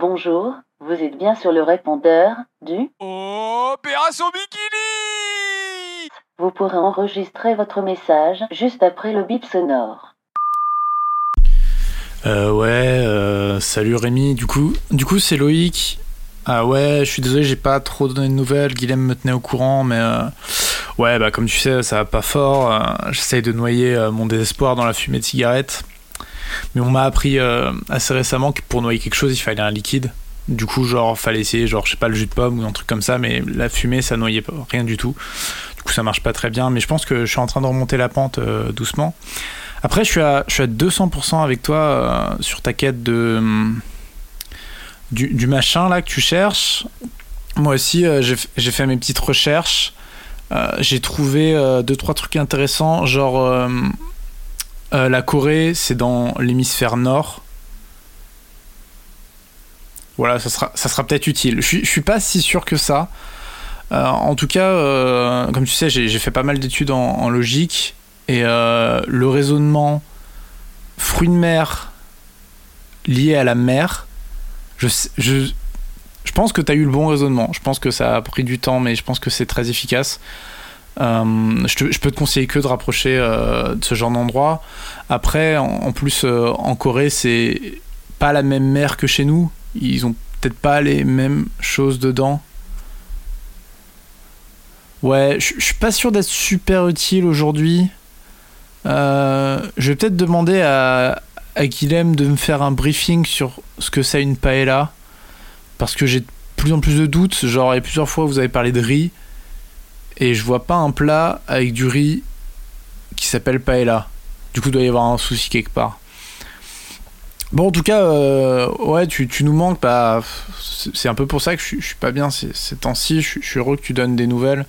Bonjour, vous êtes bien sur le répondeur du Opération Bikini Vous pourrez enregistrer votre message juste après le bip sonore. Euh, ouais, euh, salut Rémi. Du coup, du coup c'est Loïc. Ah ouais, je suis désolé, j'ai pas trop donné de nouvelles. Guilhem me tenait au courant, mais euh, ouais, bah comme tu sais, ça va pas fort. Euh, J'essaye de noyer euh, mon désespoir dans la fumée de cigarette. Mais on m'a appris euh, assez récemment que pour noyer quelque chose, il fallait un liquide. Du coup, genre, fallait essayer, genre, je sais pas, le jus de pomme ou un truc comme ça, mais la fumée, ça noyait rien du tout. Du coup, ça marche pas très bien, mais je pense que je suis en train de remonter la pente euh, doucement. Après, je suis à, je suis à 200% avec toi euh, sur ta quête de. hum, Du, du machin là que tu cherches. Moi aussi, j'ai fait mes petites recherches. J'ai trouvé deux, trois trucs intéressants. Genre, euh, la Corée, c'est dans l'hémisphère nord. Voilà, ça sera, peut-être utile. Je suis, pas si sûr que ça. Euh, en tout cas, euh, comme tu sais, j'ai fait pas mal d'études en, logique. Et le raisonnement fruits de mer lié à la mer, je, je pense que tu as eu le bon raisonnement. Je pense que ça a pris du temps, mais je pense que c'est très efficace. Euh, je, peux te conseiller que de rapprocher euh, de ce genre d'endroit. Après, en, plus, euh, en Corée, c'est pas la même mer que chez nous. Ils ont peut-être pas les mêmes choses dedans. Ouais, je suis pas sûr d'être super utile aujourd'hui. Je vais peut-être demander à, à Guilhem de me faire un briefing sur ce que c'est une paella. Parce que j'ai de plus en plus de doutes. Genre, il plusieurs fois, vous avez parlé de riz. Et je vois pas un plat avec du riz qui s'appelle paella. Du coup, il doit y avoir un souci quelque part. Bon, en tout cas, euh, ouais, tu, nous manques. Bah, c'est un peu pour ça que je, je suis pas bien ces, ces temps-ci. Je, suis- heureux que tu donnes des nouvelles.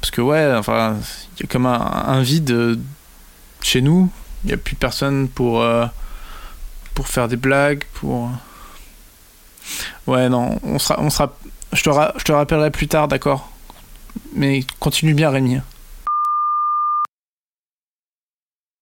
Parce que, ouais, enfin, il y a comme un, un vide chez nous. Il n'y a plus personne pour, euh, pour faire des blagues, pour. Ouais, non, on sera. On sera... Je, te je te rappellerai plus tard, d'accord? Mais continue bien, Rémi.